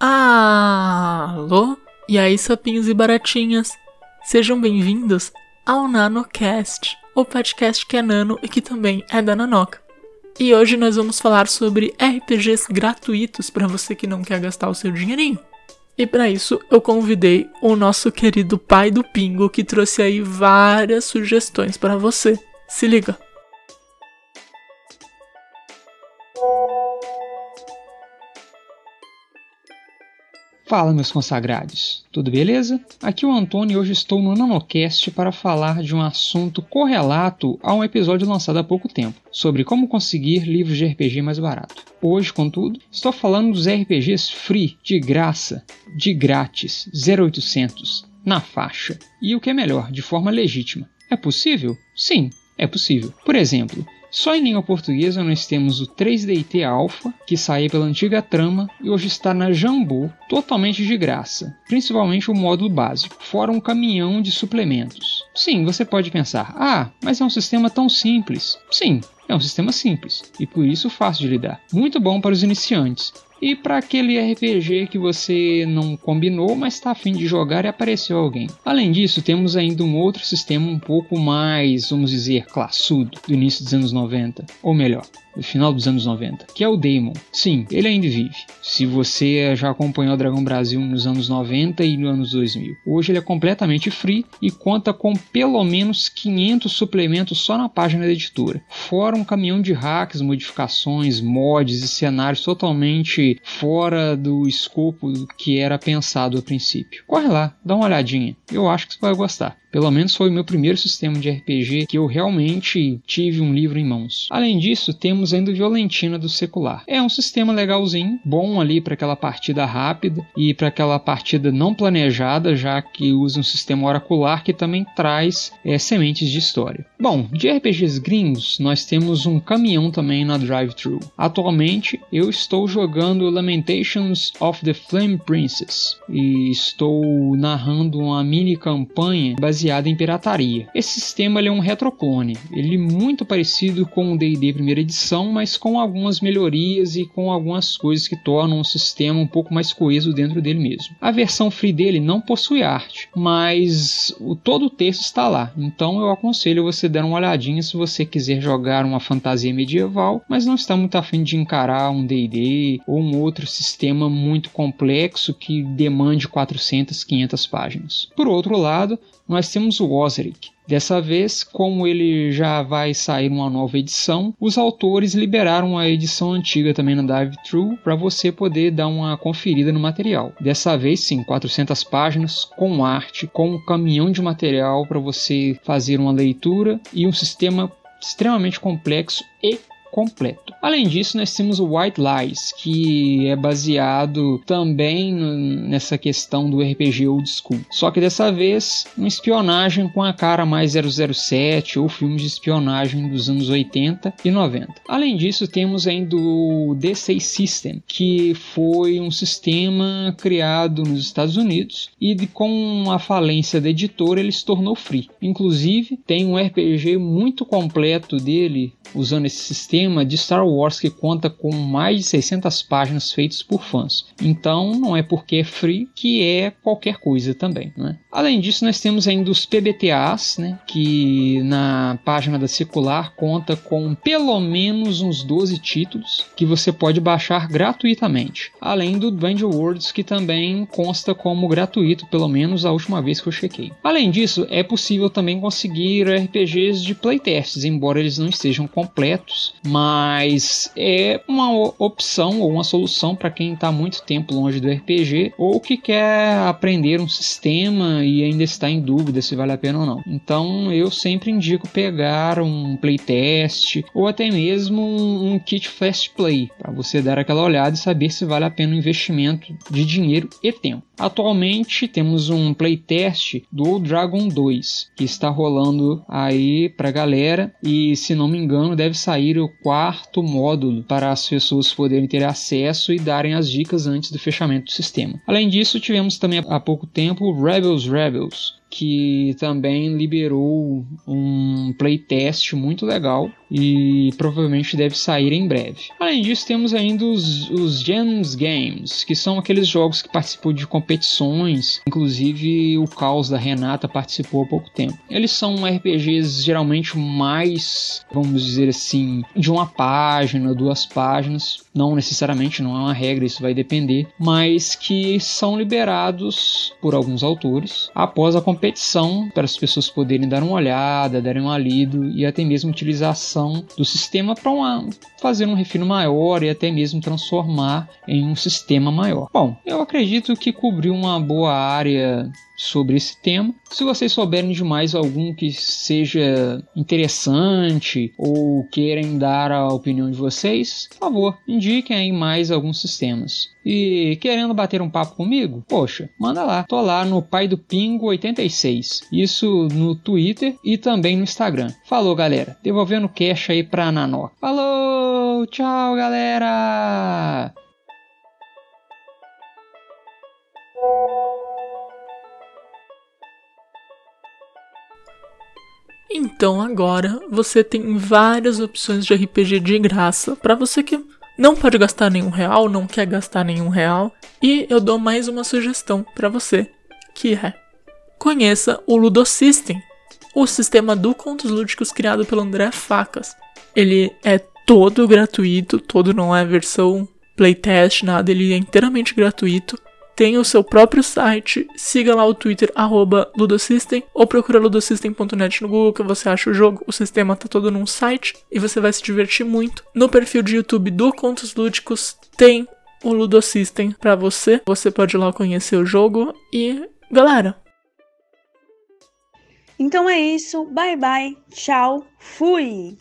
Alô? E aí, sapinhos e baratinhas? Sejam bem-vindos ao NanoCast, o podcast que é nano e que também é da Nanoca. E hoje nós vamos falar sobre RPGs gratuitos para você que não quer gastar o seu dinheirinho. E para isso eu convidei o nosso querido pai do Pingo que trouxe aí várias sugestões para você. Se liga. Fala, meus consagrados, tudo beleza? Aqui é o Antônio e hoje estou no NanoCast para falar de um assunto correlato a um episódio lançado há pouco tempo, sobre como conseguir livros de RPG mais barato. Hoje, contudo, estou falando dos RPGs free, de graça, de grátis, 0800, na faixa, e o que é melhor, de forma legítima. É possível? Sim, é possível. Por exemplo, só em língua portuguesa nós temos o 3DT Alpha, que saiu pela antiga trama e hoje está na Jambu, totalmente de graça, principalmente o módulo básico, fora um caminhão de suplementos. Sim, você pode pensar, ah, mas é um sistema tão simples. Sim, é um sistema simples e por isso fácil de lidar. Muito bom para os iniciantes, e para aquele RPG que você não combinou, mas está afim de jogar e apareceu alguém. Além disso, temos ainda um outro sistema um pouco mais, vamos dizer, classudo, do início dos anos 90. Ou melhor, do final dos anos 90, que é o Daemon. Sim, ele ainda vive. Se você já acompanhou o Dragão Brasil nos anos 90 e nos anos 2000. Hoje ele é completamente free e conta com pelo menos 500 suplementos só na página da editora. Fora um caminhão de hacks, modificações, mods e cenários totalmente fora do escopo que era pensado a princípio. Corre lá, dá uma olhadinha. Eu acho que você vai gostar. Pelo menos foi o meu primeiro sistema de RPG que eu realmente tive um livro em mãos. Além disso, temos ainda o Violentina do Secular. É um sistema legalzinho, bom ali para aquela partida rápida e para aquela partida não planejada, já que usa um sistema oracular que também traz é, sementes de história. Bom, de RPGs gringos, nós temos um caminhão também na Drive-Thru. Atualmente, eu estou jogando Lamentations of the Flame Princess e estou narrando uma mini campanha baseada baseada em pirataria. Esse sistema é um retroclone, ele é muito parecido com o D&D primeira edição, mas com algumas melhorias e com algumas coisas que tornam o sistema um pouco mais coeso dentro dele mesmo. A versão free dele não possui arte, mas o, todo o texto está lá, então eu aconselho você dar uma olhadinha se você quiser jogar uma fantasia medieval, mas não está muito afim de encarar um D&D ou um outro sistema muito complexo que demande 400, 500 páginas. Por outro lado, nós temos o Osric. Dessa vez, como ele já vai sair uma nova edição, os autores liberaram a edição antiga também na Dive True para você poder dar uma conferida no material. Dessa vez, sim, 400 páginas com arte, com um caminhão de material para você fazer uma leitura e um sistema extremamente complexo e completo. Além disso, nós temos o White Lies, que é baseado também nessa questão do RPG old school. Só que dessa vez, uma espionagem com a cara mais 007 ou filmes de espionagem dos anos 80 e 90. Além disso, temos ainda o D6 System, que foi um sistema criado nos Estados Unidos e com a falência da editora ele se tornou free. Inclusive, tem um RPG muito completo dele usando esse sistema de Star Wars que conta com mais de 600 páginas feitas por fãs. Então não é porque é free que é qualquer coisa também. Né? Além disso, nós temos ainda os PBTAs, né, que na página da Secular conta com pelo menos uns 12 títulos que você pode baixar gratuitamente. Além do Dungeon Worlds, que também consta como gratuito, pelo menos a última vez que eu chequei. Além disso, é possível também conseguir RPGs de playtests, embora eles não estejam completos, mas é uma opção ou uma solução para quem está muito tempo longe do RPG ou que quer aprender um sistema e ainda está em dúvida se vale a pena ou não. Então eu sempre indico pegar um playtest ou até mesmo um kit fast play para você dar aquela olhada e saber se vale a pena o investimento de dinheiro e tempo. Atualmente temos um playtest do Dragon 2 que está rolando aí para galera e se não me engano deve sair o quarto módulo para as pessoas poderem ter acesso e darem as dicas antes do fechamento do sistema. Além disso, tivemos também há pouco tempo Rebels Rebels, que também liberou um playtest muito legal e provavelmente deve sair em breve. Além disso, temos ainda os, os Gems Games, que são aqueles jogos que participam de competições, inclusive o Caos da Renata participou há pouco tempo. Eles são RPGs geralmente mais, vamos dizer assim, de uma página, duas páginas, não necessariamente, não é uma regra, isso vai depender, mas que são liberados por alguns autores após a competição para as pessoas poderem dar uma olhada, darem um lido e até mesmo utilização do sistema para fazer um refino maior e até mesmo transformar em um sistema maior. Bom, eu acredito que cobriu uma boa área sobre esse tema. Se vocês souberem de mais algum que seja interessante ou querem dar a opinião de vocês, por favor, indiquem aí mais alguns sistemas. E querendo bater um papo comigo? Poxa, manda lá. Tô lá no Pai do Pingo 86. Isso no Twitter e também no Instagram. Falou, galera. Devolvendo cash aí pra Nanó. Falou! Tchau, galera! Então agora você tem várias opções de RPG de graça para você que não pode gastar nenhum real, não quer gastar nenhum real. E eu dou mais uma sugestão para você, que é conheça o Ludosystem, o sistema do contos lúdicos criado pelo André Facas. Ele é todo gratuito, todo não é versão playtest, nada, ele é inteiramente gratuito tem o seu próprio site, siga lá o Twitter, Ludosystem, ou procura ludosystem.net no Google que você acha o jogo, o sistema tá todo num site e você vai se divertir muito. No perfil de YouTube do Contos Lúdicos tem o Ludosystem para você, você pode ir lá conhecer o jogo e galera. Então é isso, bye bye, tchau, fui!